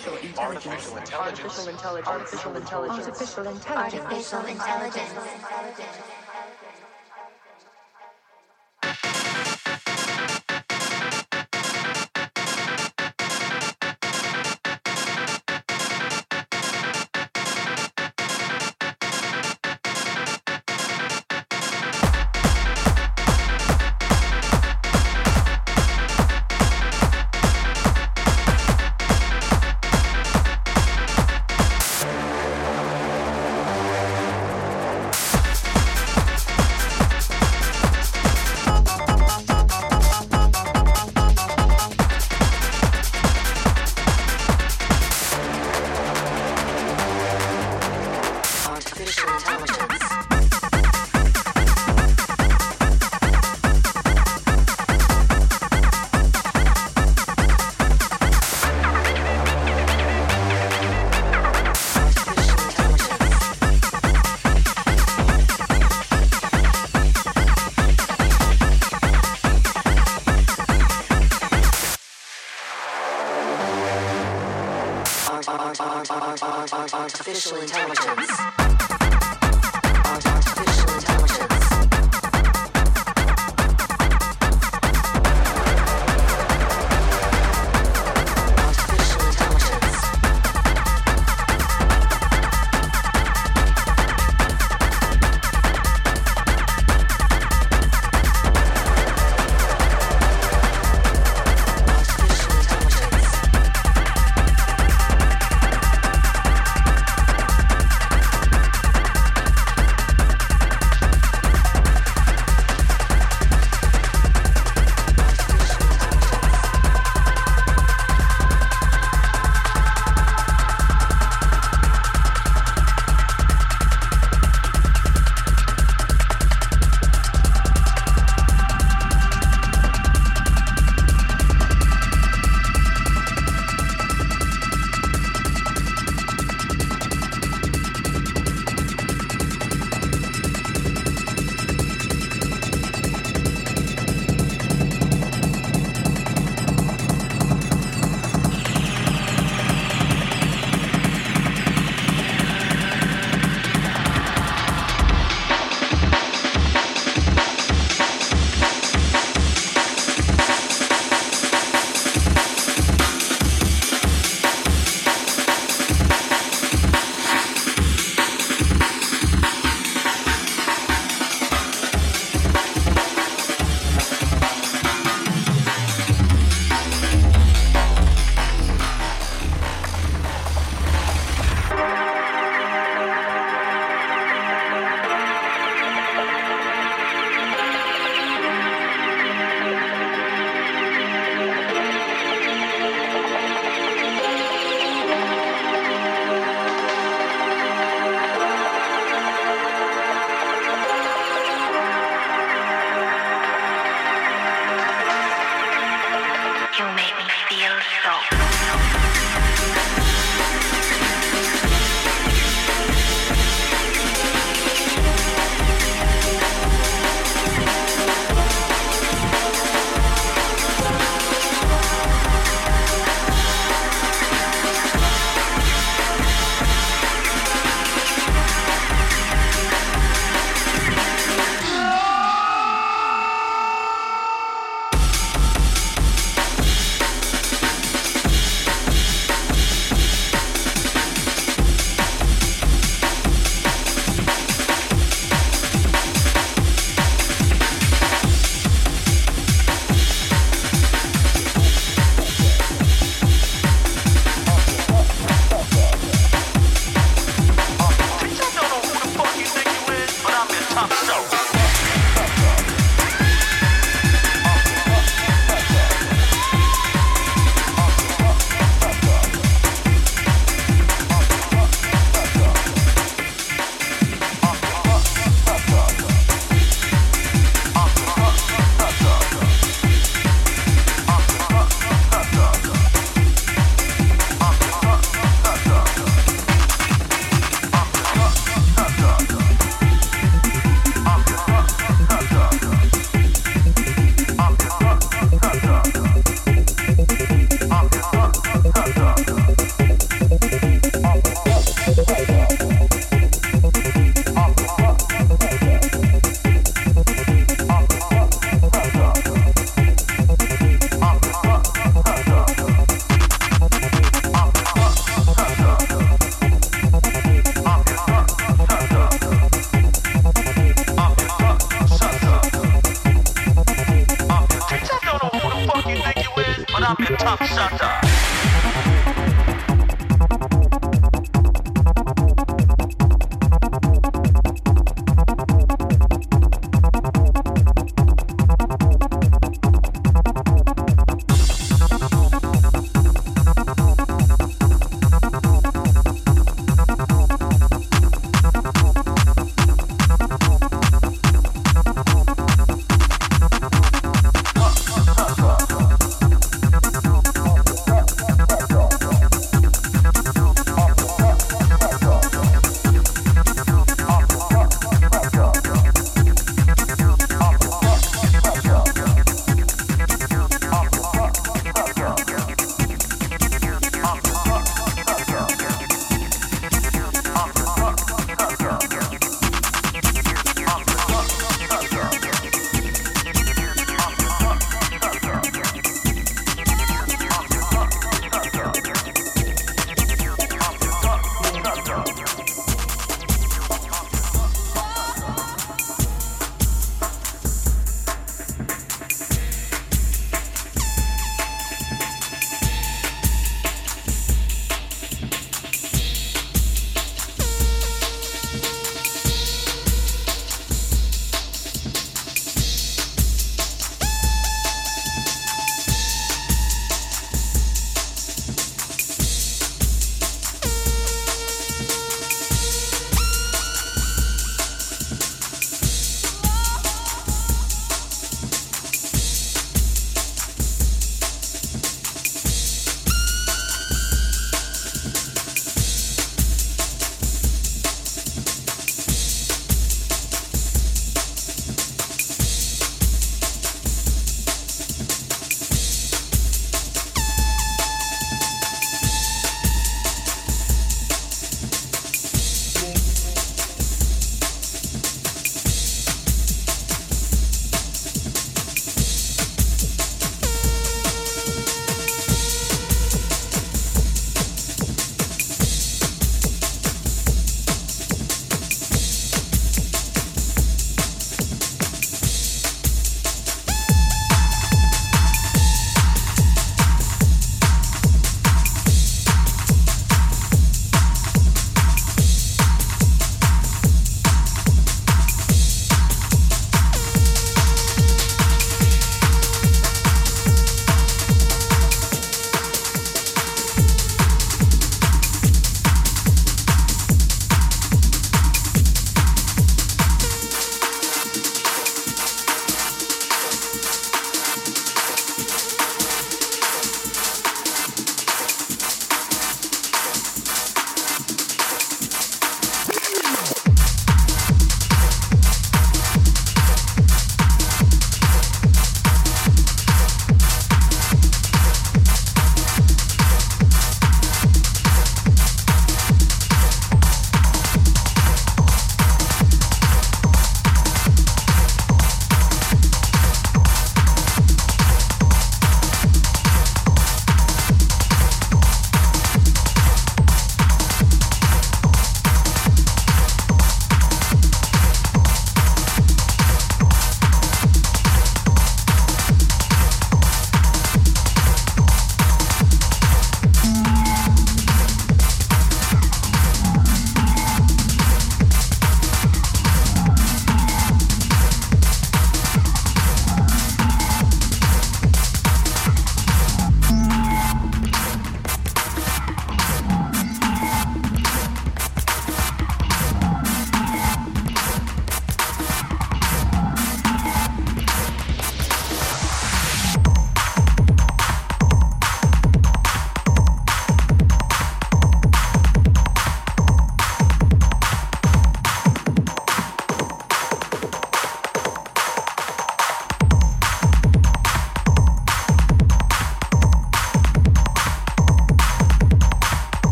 intelligence. Artificial intelligence. Artificial intelligence. Artificial intelligence. Artificial intelligence. Artificial intelligence.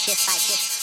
shift by.